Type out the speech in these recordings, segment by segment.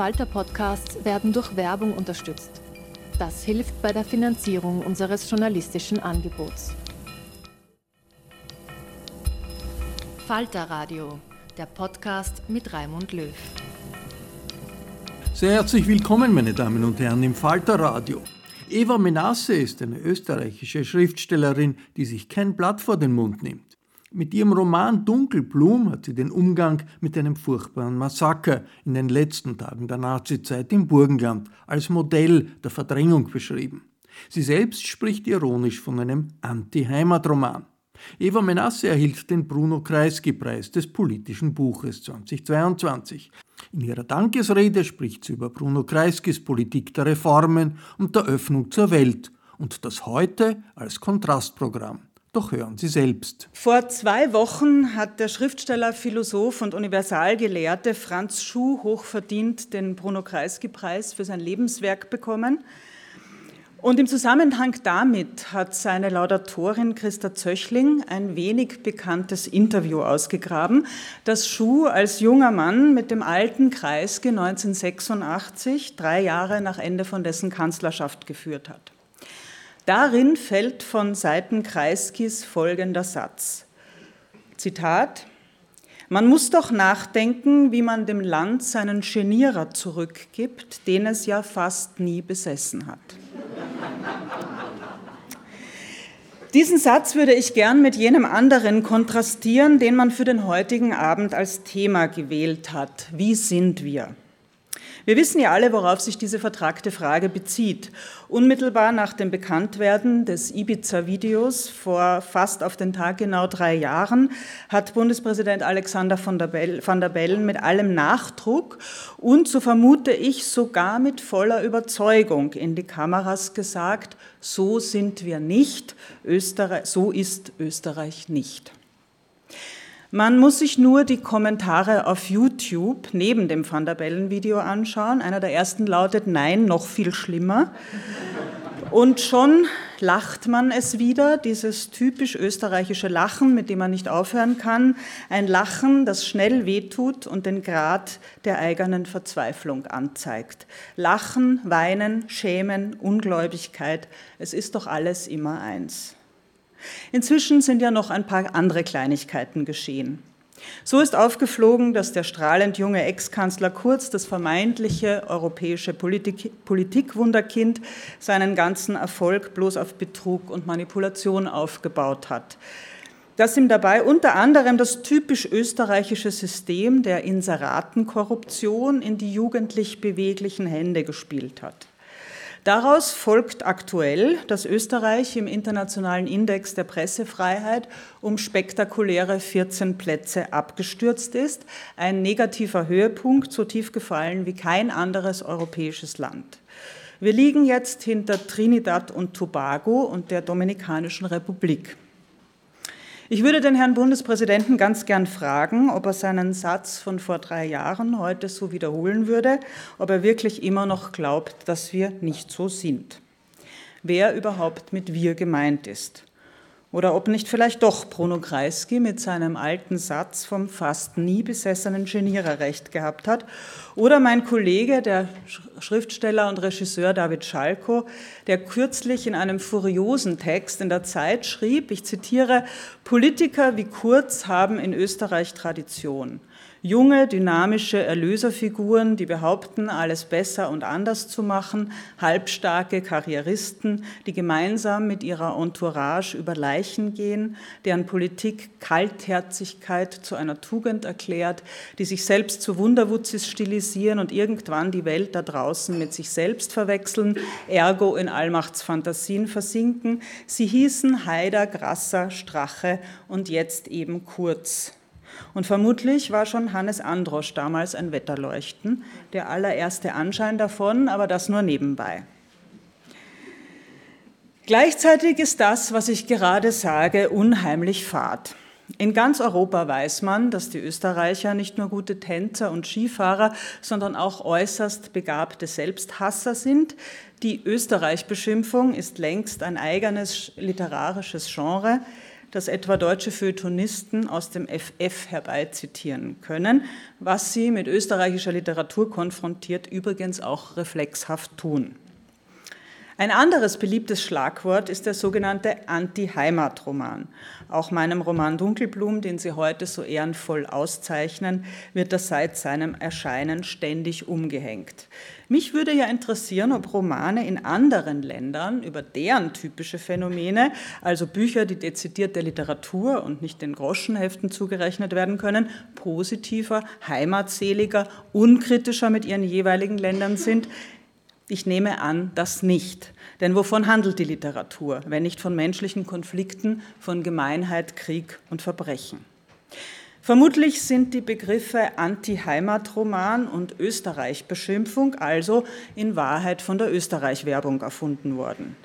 Falter-Podcasts werden durch Werbung unterstützt. Das hilft bei der Finanzierung unseres journalistischen Angebots. Falter Radio, der Podcast mit Raimund Löw. Sehr herzlich willkommen, meine Damen und Herren, im Falter Radio. Eva Menasse ist eine österreichische Schriftstellerin, die sich kein Blatt vor den Mund nimmt. Mit ihrem Roman Dunkelblum hat sie den Umgang mit einem furchtbaren Massaker in den letzten Tagen der Nazizeit im Burgenland als Modell der Verdrängung beschrieben. Sie selbst spricht ironisch von einem Anti-Heimat-Roman. Eva Menasse erhielt den Bruno Kreisky-Preis des politischen Buches 2022. In ihrer Dankesrede spricht sie über Bruno Kreiskys Politik der Reformen und der Öffnung zur Welt und das heute als Kontrastprogramm. Doch hören Sie selbst. Vor zwei Wochen hat der Schriftsteller, Philosoph und Universalgelehrte Franz Schuh hochverdient den Bruno Kreisky-Preis für sein Lebenswerk bekommen. Und im Zusammenhang damit hat seine Laudatorin Christa Zöchling ein wenig bekanntes Interview ausgegraben, das Schuh als junger Mann mit dem alten Kreisky 1986, drei Jahre nach Ende von dessen Kanzlerschaft geführt hat. Darin fällt von Seiten Kreiskis folgender Satz. Zitat, man muss doch nachdenken, wie man dem Land seinen Genierer zurückgibt, den es ja fast nie besessen hat. Diesen Satz würde ich gern mit jenem anderen kontrastieren, den man für den heutigen Abend als Thema gewählt hat. Wie sind wir? Wir wissen ja alle, worauf sich diese vertragte Frage bezieht. Unmittelbar nach dem Bekanntwerden des Ibiza-Videos vor fast auf den Tag genau drei Jahren hat Bundespräsident Alexander van der, Bellen mit allem Nachdruck und, so vermute ich, sogar mit voller Überzeugung in die Kameras gesagt, so sind wir nicht, Österreich, so ist Österreich nicht. Man muss sich nur die Kommentare auf YouTube neben dem Van der Bellen-Video anschauen. Einer der ersten lautet Nein, noch viel schlimmer. Und schon lacht man es wieder, dieses typisch österreichische Lachen, mit dem man nicht aufhören kann. Ein Lachen, das schnell wehtut und den Grad der eigenen Verzweiflung anzeigt. Lachen, Weinen, Schämen, Ungläubigkeit, es ist doch alles immer eins. Inzwischen sind ja noch ein paar andere Kleinigkeiten geschehen. So ist aufgeflogen, dass der strahlend junge Ex-Kanzler Kurz, das vermeintliche europäische Politik Politikwunderkind, seinen ganzen Erfolg bloß auf Betrug und Manipulation aufgebaut hat. Dass ihm dabei unter anderem das typisch österreichische System der Inseratenkorruption in die jugendlich beweglichen Hände gespielt hat. Daraus folgt aktuell, dass Österreich im internationalen Index der Pressefreiheit um spektakuläre 14 Plätze abgestürzt ist, ein negativer Höhepunkt, so tief gefallen wie kein anderes europäisches Land. Wir liegen jetzt hinter Trinidad und Tobago und der Dominikanischen Republik. Ich würde den Herrn Bundespräsidenten ganz gern fragen, ob er seinen Satz von vor drei Jahren heute so wiederholen würde, ob er wirklich immer noch glaubt, dass wir nicht so sind. Wer überhaupt mit wir gemeint ist. Oder ob nicht vielleicht doch Bruno Kreisky mit seinem alten Satz vom fast nie besessenen Genierer recht gehabt hat. Oder mein Kollege, der Schriftsteller und Regisseur David Schalko, der kürzlich in einem furiosen Text in der Zeit schrieb, ich zitiere, Politiker wie Kurz haben in Österreich Tradition. Junge, dynamische Erlöserfiguren, die behaupten, alles besser und anders zu machen, halbstarke Karrieristen, die gemeinsam mit ihrer Entourage über Leichen gehen, deren Politik Kaltherzigkeit zu einer Tugend erklärt, die sich selbst zu Wunderwutzis stilisieren und irgendwann die Welt da draußen mit sich selbst verwechseln, ergo in Allmachtsfantasien versinken. Sie hießen Haider, Grasser, Strache und jetzt eben Kurz. Und vermutlich war schon Hannes Androsch damals ein Wetterleuchten, der allererste Anschein davon, aber das nur nebenbei. Gleichzeitig ist das, was ich gerade sage, unheimlich fad. In ganz Europa weiß man, dass die Österreicher nicht nur gute Tänzer und Skifahrer, sondern auch äußerst begabte Selbsthasser sind. Die Österreich-Beschimpfung ist längst ein eigenes literarisches Genre. Das etwa deutsche Feuilletonisten aus dem FF herbeizitieren können, was sie mit österreichischer Literatur konfrontiert übrigens auch reflexhaft tun. Ein anderes beliebtes Schlagwort ist der sogenannte Anti-Heimat-Roman. Auch meinem Roman Dunkelblum, den Sie heute so ehrenvoll auszeichnen, wird das seit seinem Erscheinen ständig umgehängt. Mich würde ja interessieren, ob Romane in anderen Ländern über deren typische Phänomene, also Bücher, die dezidiert der Literatur und nicht den Groschenheften zugerechnet werden können, positiver, heimatseliger, unkritischer mit ihren jeweiligen Ländern sind. Ich nehme an, das nicht. Denn wovon handelt die Literatur, wenn nicht von menschlichen Konflikten, von Gemeinheit, Krieg und Verbrechen? Vermutlich sind die Begriffe Anti-Heimat-Roman und Österreich-Beschimpfung also in Wahrheit von der Österreich-Werbung erfunden worden.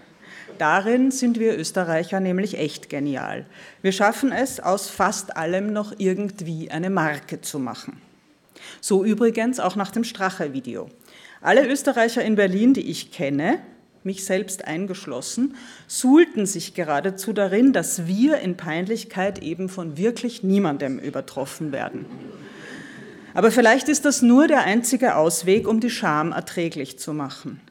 Darin sind wir Österreicher nämlich echt genial. Wir schaffen es, aus fast allem noch irgendwie eine Marke zu machen. So übrigens auch nach dem Strache-Video. Alle Österreicher in Berlin, die ich kenne, mich selbst eingeschlossen, suhlten sich geradezu darin, dass wir in Peinlichkeit eben von wirklich niemandem übertroffen werden. Aber vielleicht ist das nur der einzige Ausweg, um die Scham erträglich zu machen.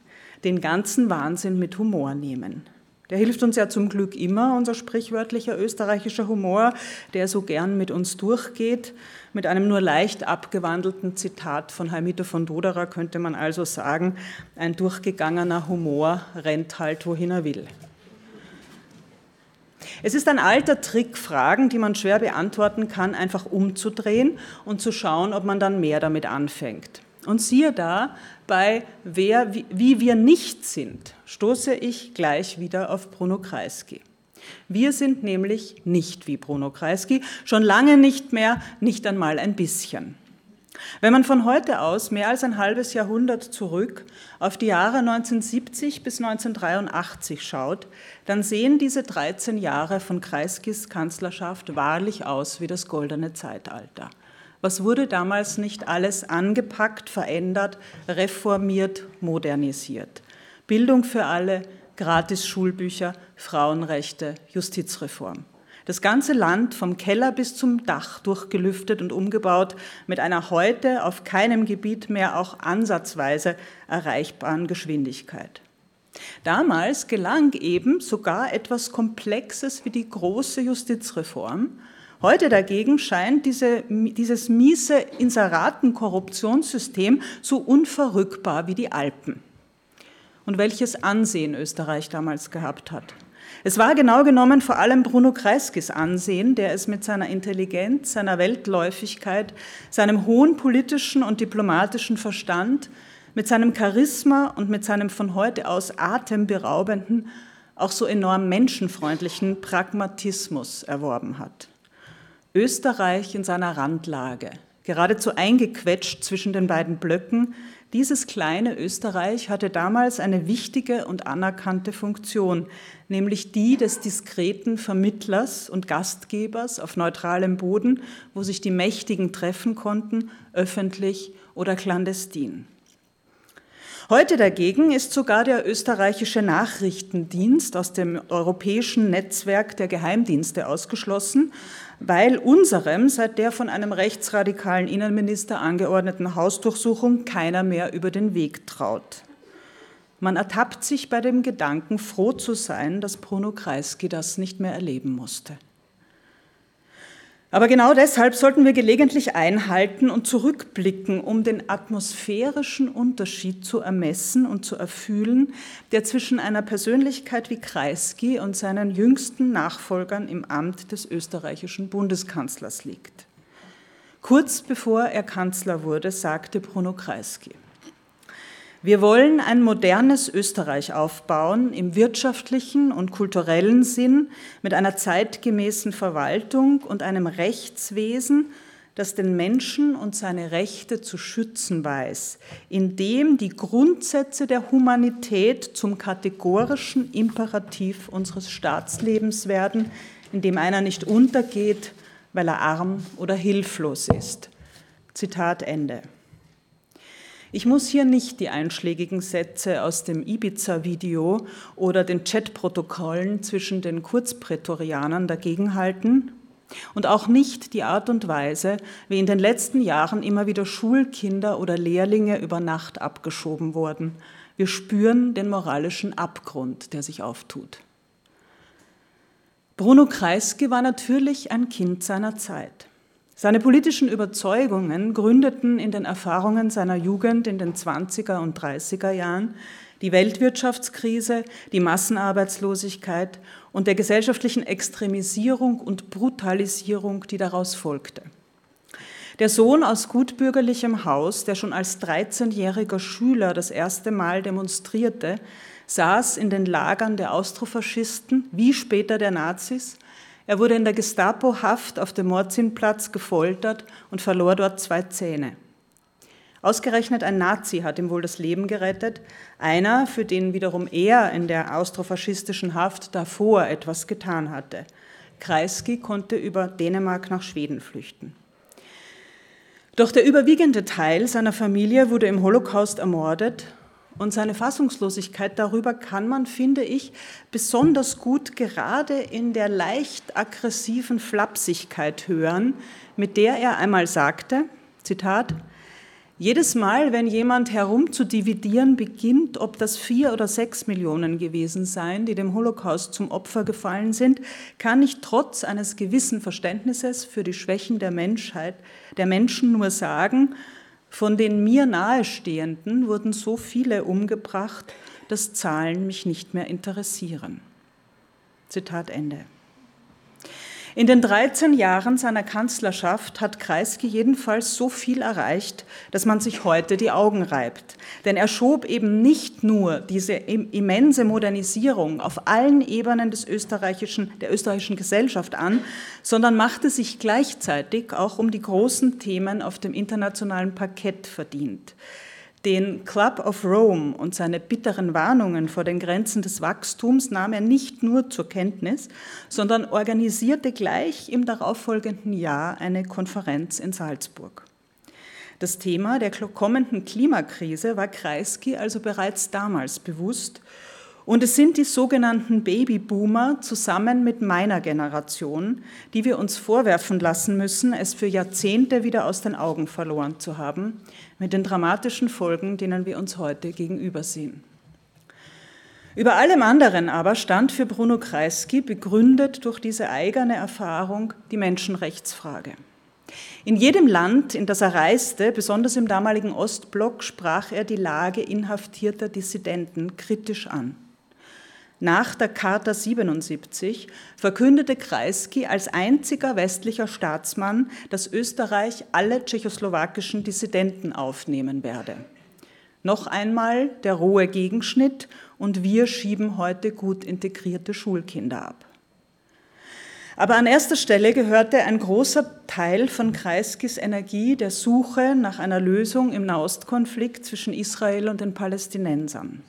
Den ganzen Wahnsinn mit Humor nehmen. Der hilft uns ja zum Glück immer, unser sprichwörtlicher österreichischer Humor, der so gern mit uns durchgeht, mit einem nur leicht abgewandelten Zitat von Heimito von Doderer könnte man also sagen, ein durchgegangener Humor rennt halt, wohin er will. Es ist ein alter Trick, Fragen, die man schwer beantworten kann, einfach umzudrehen und zu schauen, ob man dann mehr damit anfängt. Und siehe da, bei wer, wie wir nicht sind, stoße ich gleich wieder auf Bruno Kreisky. Wir sind nämlich nicht wie Bruno Kreisky, schon lange nicht mehr, nicht einmal ein bisschen. Wenn man von heute aus mehr als ein halbes Jahrhundert zurück auf die Jahre 1970 bis 1983 schaut, dann sehen diese 13 Jahre von Kreiskys Kanzlerschaft wahrlich aus wie das goldene Zeitalter. Was wurde damals nicht alles angepackt, verändert, reformiert, modernisiert? Bildung für alle, gratis Schulbücher, Frauenrechte, Justizreform. Das ganze Land vom Keller bis zum Dach durchgelüftet und umgebaut mit einer heute auf keinem Gebiet mehr auch ansatzweise erreichbaren Geschwindigkeit. Damals gelang eben sogar etwas Komplexes wie die große Justizreform. Heute dagegen scheint diese, dieses miese Inseraten-Korruptionssystem so unverrückbar wie die Alpen und welches Ansehen Österreich damals gehabt hat. Es war genau genommen vor allem Bruno Kreiskys Ansehen, der es mit seiner Intelligenz, seiner Weltläufigkeit, seinem hohen politischen und diplomatischen Verstand, mit seinem Charisma und mit seinem von heute aus atemberaubenden, auch so enorm menschenfreundlichen Pragmatismus erworben hat. Österreich in seiner Randlage, geradezu eingequetscht zwischen den beiden Blöcken, dieses kleine Österreich hatte damals eine wichtige und anerkannte Funktion, nämlich die des diskreten Vermittlers und Gastgebers auf neutralem Boden, wo sich die Mächtigen treffen konnten, öffentlich oder clandestin. Heute dagegen ist sogar der österreichische Nachrichtendienst aus dem europäischen Netzwerk der Geheimdienste ausgeschlossen, weil unserem seit der von einem rechtsradikalen Innenminister angeordneten Hausdurchsuchung keiner mehr über den Weg traut. Man ertappt sich bei dem Gedanken, froh zu sein, dass Bruno Kreisky das nicht mehr erleben musste. Aber genau deshalb sollten wir gelegentlich einhalten und zurückblicken, um den atmosphärischen Unterschied zu ermessen und zu erfühlen, der zwischen einer Persönlichkeit wie Kreisky und seinen jüngsten Nachfolgern im Amt des österreichischen Bundeskanzlers liegt. Kurz bevor er Kanzler wurde, sagte Bruno Kreisky, wir wollen ein modernes Österreich aufbauen im wirtschaftlichen und kulturellen Sinn mit einer zeitgemäßen Verwaltung und einem Rechtswesen, das den Menschen und seine Rechte zu schützen weiß, indem die Grundsätze der Humanität zum kategorischen Imperativ unseres Staatslebens werden, in dem einer nicht untergeht, weil er arm oder hilflos ist. Zitat Ende. Ich muss hier nicht die einschlägigen Sätze aus dem Ibiza-Video oder den Chatprotokollen zwischen den Kurzprätorianern dagegenhalten und auch nicht die Art und Weise, wie in den letzten Jahren immer wieder Schulkinder oder Lehrlinge über Nacht abgeschoben wurden. Wir spüren den moralischen Abgrund, der sich auftut. Bruno Kreisky war natürlich ein Kind seiner Zeit. Seine politischen Überzeugungen gründeten in den Erfahrungen seiner Jugend in den 20er und 30er Jahren die Weltwirtschaftskrise, die Massenarbeitslosigkeit und der gesellschaftlichen Extremisierung und Brutalisierung, die daraus folgte. Der Sohn aus gutbürgerlichem Haus, der schon als 13-jähriger Schüler das erste Mal demonstrierte, saß in den Lagern der Austrofaschisten wie später der Nazis er wurde in der Gestapo-Haft auf dem Morzinplatz gefoltert und verlor dort zwei Zähne. Ausgerechnet ein Nazi hat ihm wohl das Leben gerettet, einer, für den wiederum er in der austrofaschistischen Haft davor etwas getan hatte. Kreisky konnte über Dänemark nach Schweden flüchten. Doch der überwiegende Teil seiner Familie wurde im Holocaust ermordet und seine Fassungslosigkeit darüber kann man, finde ich, besonders gut gerade in der leicht aggressiven Flapsigkeit hören, mit der er einmal sagte, Zitat, jedes Mal, wenn jemand herumzudividieren beginnt, ob das vier oder sechs Millionen gewesen seien, die dem Holocaust zum Opfer gefallen sind, kann ich trotz eines gewissen Verständnisses für die Schwächen der Menschheit, der Menschen nur sagen, von den mir nahestehenden wurden so viele umgebracht, dass Zahlen mich nicht mehr interessieren. Zitat Ende. In den 13 Jahren seiner Kanzlerschaft hat Kreisky jedenfalls so viel erreicht, dass man sich heute die Augen reibt. Denn er schob eben nicht nur diese immense Modernisierung auf allen Ebenen des österreichischen, der österreichischen Gesellschaft an, sondern machte sich gleichzeitig auch um die großen Themen auf dem internationalen Parkett verdient. Den Club of Rome und seine bitteren Warnungen vor den Grenzen des Wachstums nahm er nicht nur zur Kenntnis, sondern organisierte gleich im darauffolgenden Jahr eine Konferenz in Salzburg. Das Thema der kommenden Klimakrise war Kreisky also bereits damals bewusst und es sind die sogenannten Babyboomer zusammen mit meiner Generation, die wir uns vorwerfen lassen müssen, es für Jahrzehnte wieder aus den Augen verloren zu haben, mit den dramatischen Folgen, denen wir uns heute gegenübersehen. Über allem anderen aber stand für Bruno Kreisky, begründet durch diese eigene Erfahrung, die Menschenrechtsfrage. In jedem Land, in das er reiste, besonders im damaligen Ostblock, sprach er die Lage inhaftierter Dissidenten kritisch an. Nach der Charta 77 verkündete Kreisky als einziger westlicher Staatsmann, dass Österreich alle tschechoslowakischen Dissidenten aufnehmen werde. Noch einmal der rohe Gegenschnitt und wir schieben heute gut integrierte Schulkinder ab. Aber an erster Stelle gehörte ein großer Teil von Kreiskys Energie der Suche nach einer Lösung im Nahostkonflikt zwischen Israel und den Palästinensern.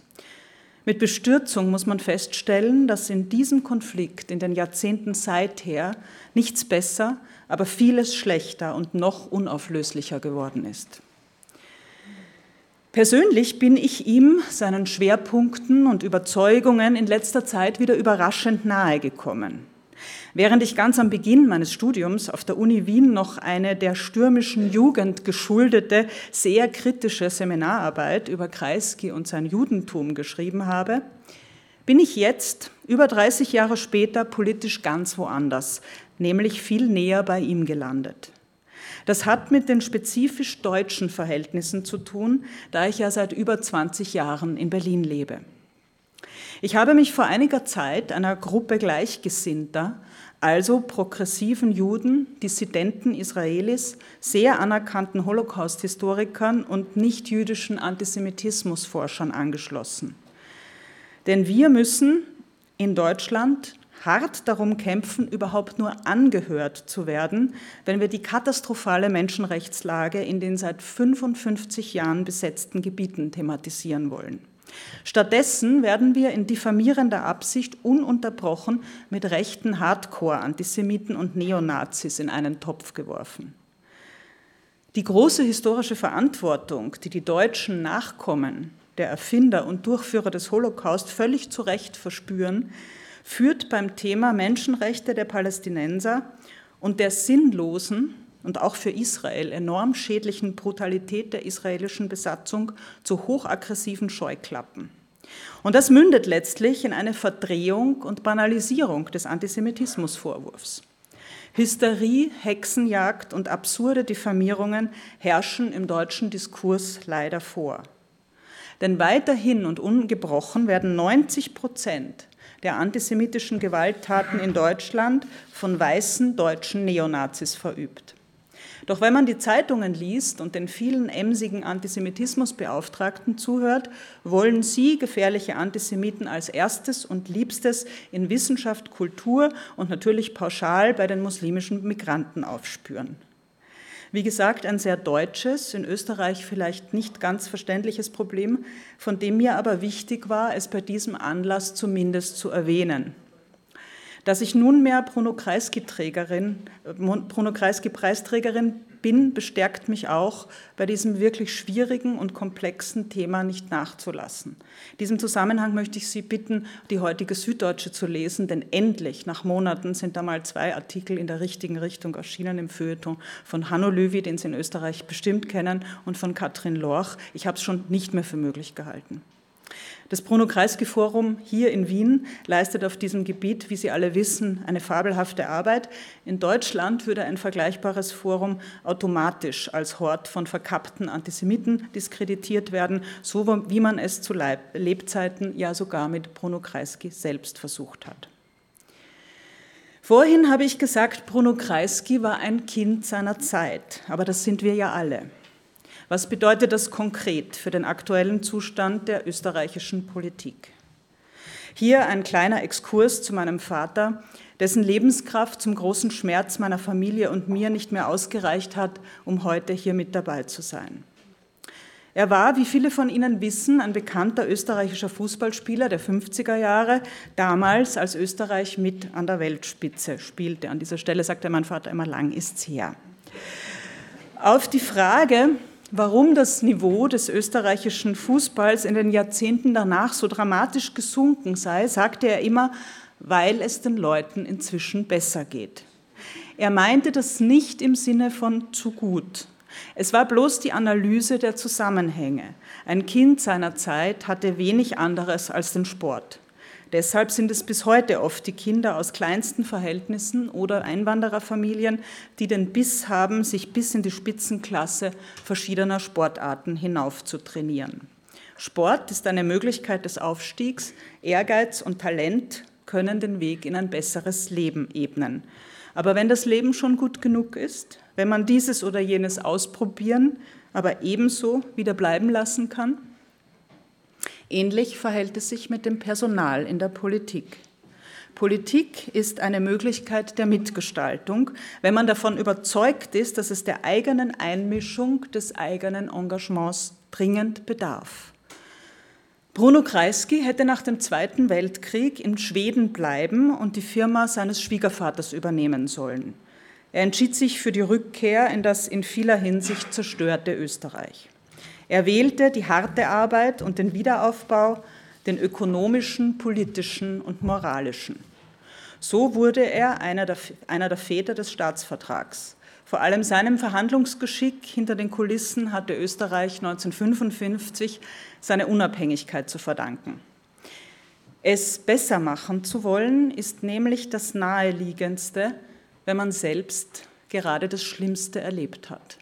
Mit Bestürzung muss man feststellen, dass in diesem Konflikt in den Jahrzehnten seither nichts besser, aber vieles schlechter und noch unauflöslicher geworden ist. Persönlich bin ich ihm, seinen Schwerpunkten und Überzeugungen in letzter Zeit wieder überraschend nahe gekommen. Während ich ganz am Beginn meines Studiums auf der Uni Wien noch eine der stürmischen Jugend geschuldete, sehr kritische Seminararbeit über Kreisky und sein Judentum geschrieben habe, bin ich jetzt, über 30 Jahre später, politisch ganz woanders, nämlich viel näher bei ihm gelandet. Das hat mit den spezifisch deutschen Verhältnissen zu tun, da ich ja seit über 20 Jahren in Berlin lebe. Ich habe mich vor einiger Zeit einer Gruppe Gleichgesinnter, also progressiven Juden, Dissidenten Israelis, sehr anerkannten Holocaust-Historikern und nicht-jüdischen Antisemitismusforschern angeschlossen. Denn wir müssen in Deutschland hart darum kämpfen, überhaupt nur angehört zu werden, wenn wir die katastrophale Menschenrechtslage in den seit 55 Jahren besetzten Gebieten thematisieren wollen. Stattdessen werden wir in diffamierender Absicht ununterbrochen mit rechten Hardcore-Antisemiten und Neonazis in einen Topf geworfen. Die große historische Verantwortung, die die deutschen Nachkommen der Erfinder und Durchführer des Holocaust völlig zu Recht verspüren, führt beim Thema Menschenrechte der Palästinenser und der sinnlosen und auch für Israel enorm schädlichen Brutalität der israelischen Besatzung zu hochaggressiven Scheuklappen. Und das mündet letztlich in eine Verdrehung und Banalisierung des Antisemitismusvorwurfs. Hysterie, Hexenjagd und absurde Diffamierungen herrschen im deutschen Diskurs leider vor. Denn weiterhin und ungebrochen werden 90 Prozent der antisemitischen Gewalttaten in Deutschland von weißen deutschen Neonazis verübt. Doch wenn man die Zeitungen liest und den vielen emsigen Antisemitismusbeauftragten zuhört, wollen sie gefährliche Antisemiten als erstes und liebstes in Wissenschaft, Kultur und natürlich pauschal bei den muslimischen Migranten aufspüren. Wie gesagt, ein sehr deutsches, in Österreich vielleicht nicht ganz verständliches Problem, von dem mir aber wichtig war, es bei diesem Anlass zumindest zu erwähnen. Dass ich nunmehr Bruno Kreisky-Trägerin, Bruno Kreisky-Preisträgerin bin, bestärkt mich auch, bei diesem wirklich schwierigen und komplexen Thema nicht nachzulassen. In diesem Zusammenhang möchte ich Sie bitten, die heutige Süddeutsche zu lesen, denn endlich, nach Monaten, sind da mal zwei Artikel in der richtigen Richtung erschienen im Feuilleton von Hanno Löwy, den Sie in Österreich bestimmt kennen, und von Katrin Lorch. Ich habe es schon nicht mehr für möglich gehalten. Das Bruno Kreisky Forum hier in Wien leistet auf diesem Gebiet, wie Sie alle wissen, eine fabelhafte Arbeit. In Deutschland würde ein vergleichbares Forum automatisch als Hort von verkappten Antisemiten diskreditiert werden, so wie man es zu Lebzeiten ja sogar mit Bruno Kreisky selbst versucht hat. Vorhin habe ich gesagt, Bruno Kreisky war ein Kind seiner Zeit, aber das sind wir ja alle. Was bedeutet das konkret für den aktuellen Zustand der österreichischen Politik? Hier ein kleiner Exkurs zu meinem Vater, dessen Lebenskraft zum großen Schmerz meiner Familie und mir nicht mehr ausgereicht hat, um heute hier mit dabei zu sein. Er war, wie viele von Ihnen wissen, ein bekannter österreichischer Fußballspieler der 50er Jahre, damals als Österreich mit an der Weltspitze spielte. An dieser Stelle sagte mein Vater immer, lang ist's her. Auf die Frage, warum das Niveau des österreichischen Fußballs in den Jahrzehnten danach so dramatisch gesunken sei, sagte er immer, weil es den Leuten inzwischen besser geht. Er meinte das nicht im Sinne von zu gut. Es war bloß die Analyse der Zusammenhänge. Ein Kind seiner Zeit hatte wenig anderes als den Sport. Deshalb sind es bis heute oft die Kinder aus kleinsten Verhältnissen oder Einwandererfamilien, die den Biss haben, sich bis in die Spitzenklasse verschiedener Sportarten hinauf zu trainieren. Sport ist eine Möglichkeit des Aufstiegs. Ehrgeiz und Talent können den Weg in ein besseres Leben ebnen. Aber wenn das Leben schon gut genug ist, wenn man dieses oder jenes ausprobieren, aber ebenso wieder bleiben lassen kann, Ähnlich verhält es sich mit dem Personal in der Politik. Politik ist eine Möglichkeit der Mitgestaltung, wenn man davon überzeugt ist, dass es der eigenen Einmischung, des eigenen Engagements dringend bedarf. Bruno Kreisky hätte nach dem Zweiten Weltkrieg in Schweden bleiben und die Firma seines Schwiegervaters übernehmen sollen. Er entschied sich für die Rückkehr in das in vieler Hinsicht zerstörte Österreich. Er wählte die harte Arbeit und den Wiederaufbau, den ökonomischen, politischen und moralischen. So wurde er einer der, einer der Väter des Staatsvertrags. Vor allem seinem Verhandlungsgeschick hinter den Kulissen hatte Österreich 1955 seine Unabhängigkeit zu verdanken. Es besser machen zu wollen, ist nämlich das Naheliegendste, wenn man selbst gerade das Schlimmste erlebt hat.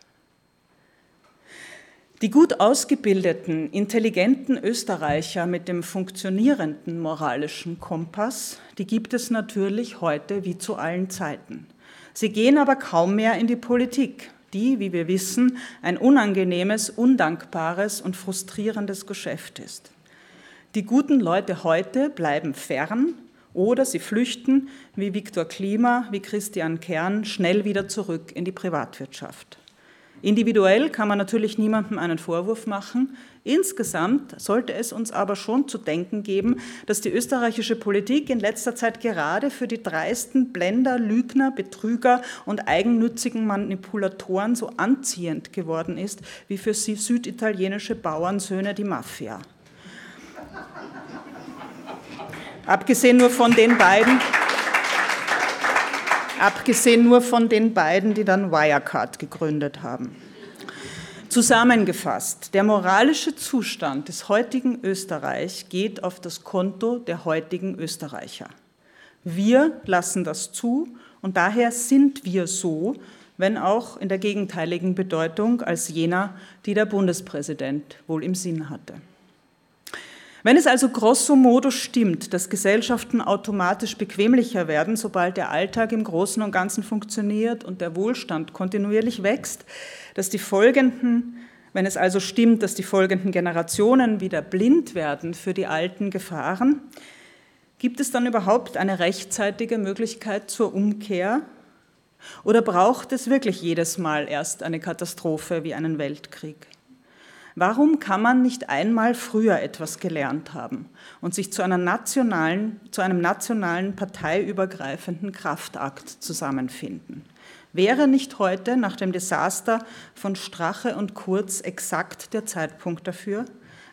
Die gut ausgebildeten, intelligenten Österreicher mit dem funktionierenden moralischen Kompass, die gibt es natürlich heute wie zu allen Zeiten. Sie gehen aber kaum mehr in die Politik, die, wie wir wissen, ein unangenehmes, undankbares und frustrierendes Geschäft ist. Die guten Leute heute bleiben fern oder sie flüchten, wie Viktor Klima, wie Christian Kern, schnell wieder zurück in die Privatwirtschaft. Individuell kann man natürlich niemandem einen Vorwurf machen. Insgesamt sollte es uns aber schon zu denken geben, dass die österreichische Politik in letzter Zeit gerade für die dreisten Blender, Lügner, Betrüger und eigennützigen Manipulatoren so anziehend geworden ist, wie für sie süditalienische Bauernsöhne die Mafia. Abgesehen nur von den beiden, abgesehen nur von den beiden, die dann Wirecard gegründet haben. Zusammengefasst, der moralische Zustand des heutigen Österreich geht auf das Konto der heutigen Österreicher. Wir lassen das zu und daher sind wir so, wenn auch in der gegenteiligen Bedeutung als jener, die der Bundespräsident wohl im Sinn hatte. Wenn es also grosso modo stimmt, dass Gesellschaften automatisch bequemlicher werden, sobald der Alltag im Großen und Ganzen funktioniert und der Wohlstand kontinuierlich wächst, dass die folgenden, wenn es also stimmt, dass die folgenden Generationen wieder blind werden für die alten Gefahren, gibt es dann überhaupt eine rechtzeitige Möglichkeit zur Umkehr? Oder braucht es wirklich jedes Mal erst eine Katastrophe wie einen Weltkrieg? Warum kann man nicht einmal früher etwas gelernt haben und sich zu, einer nationalen, zu einem nationalen parteiübergreifenden Kraftakt zusammenfinden? Wäre nicht heute nach dem Desaster von Strache und Kurz exakt der Zeitpunkt dafür?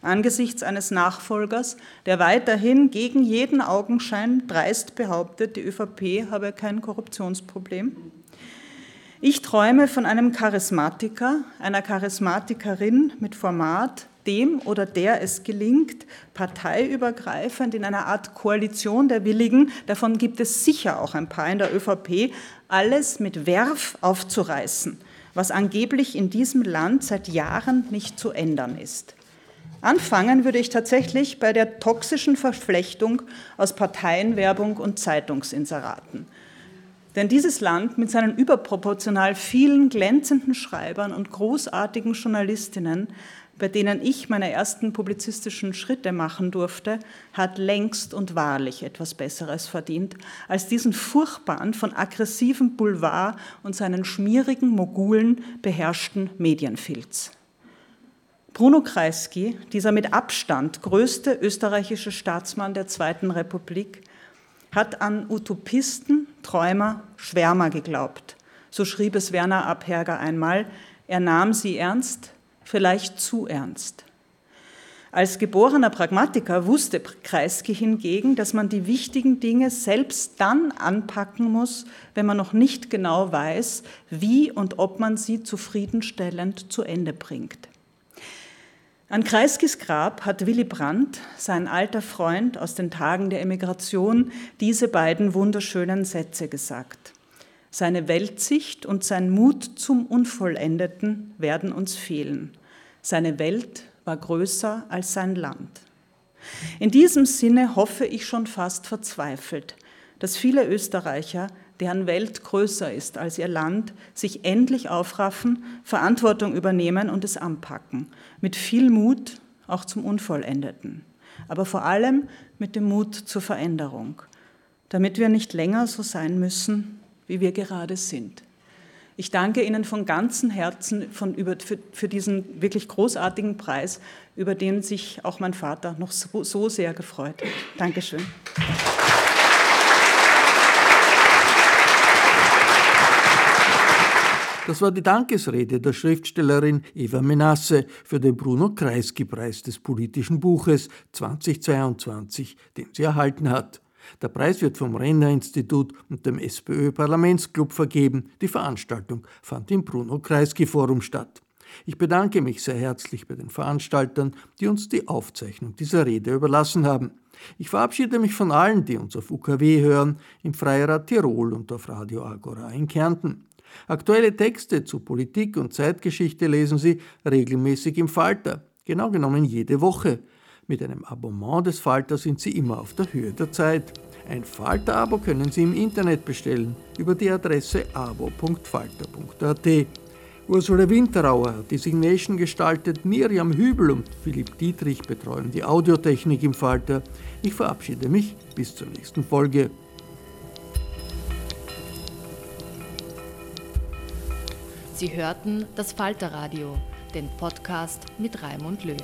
Angesichts eines Nachfolgers, der weiterhin gegen jeden Augenschein dreist behauptet, die ÖVP habe kein Korruptionsproblem? Ich träume von einem Charismatiker, einer Charismatikerin mit Format, dem oder der es gelingt, parteiübergreifend in einer Art Koalition der Willigen, davon gibt es sicher auch ein paar in der ÖVP, alles mit Werf aufzureißen, was angeblich in diesem Land seit Jahren nicht zu ändern ist. Anfangen würde ich tatsächlich bei der toxischen Verflechtung aus Parteienwerbung und Zeitungsinseraten. Denn dieses Land mit seinen überproportional vielen glänzenden Schreibern und großartigen Journalistinnen, bei denen ich meine ersten publizistischen Schritte machen durfte, hat längst und wahrlich etwas Besseres verdient als diesen furchtbaren, von aggressivem Boulevard und seinen schmierigen Mogulen beherrschten Medienfilz. Bruno Kreisky, dieser mit Abstand größte österreichische Staatsmann der Zweiten Republik, hat an Utopisten, Träumer, Schwärmer geglaubt. So schrieb es Werner Abherger einmal. Er nahm sie ernst, vielleicht zu ernst. Als geborener Pragmatiker wusste Kreisky hingegen, dass man die wichtigen Dinge selbst dann anpacken muss, wenn man noch nicht genau weiß, wie und ob man sie zufriedenstellend zu Ende bringt. An Kreiskis Grab hat Willy Brandt, sein alter Freund aus den Tagen der Emigration, diese beiden wunderschönen Sätze gesagt. Seine Weltsicht und sein Mut zum Unvollendeten werden uns fehlen. Seine Welt war größer als sein Land. In diesem Sinne hoffe ich schon fast verzweifelt, dass viele Österreicher deren Welt größer ist als ihr Land, sich endlich aufraffen, Verantwortung übernehmen und es anpacken. Mit viel Mut, auch zum Unvollendeten. Aber vor allem mit dem Mut zur Veränderung, damit wir nicht länger so sein müssen, wie wir gerade sind. Ich danke Ihnen von ganzem Herzen von über, für, für, diesen wirklich großartigen Preis, über den sich auch mein Vater noch so, so sehr gefreut hat. Dankeschön. Das war die Dankesrede der Schriftstellerin Eva Menasse für den Bruno Kreisky-Preis des politischen Buches 2022, den sie erhalten hat. Der Preis wird vom Renner-Institut und dem SPÖ-Parlamentsclub vergeben. Die Veranstaltung fand im Bruno Kreisky-Forum statt. Ich bedanke mich sehr herzlich bei den Veranstaltern, die uns die Aufzeichnung dieser Rede überlassen haben. Ich verabschiede mich von allen, die uns auf UKW hören, im Freirad Tirol und auf Radio Agora in Kärnten. Aktuelle Texte zu Politik und Zeitgeschichte lesen Sie regelmäßig im Falter, genau genommen jede Woche. Mit einem Abonnement des Falter sind Sie immer auf der Höhe der Zeit. Ein Falter-Abo können Sie im Internet bestellen über die Adresse abo.falter.at. Ursula Winterauer hat die Signation gestaltet, Miriam Hübel und Philipp Dietrich betreuen die Audiotechnik im Falter. Ich verabschiede mich bis zur nächsten Folge. Sie hörten das Falterradio, den Podcast mit Raimund Löw.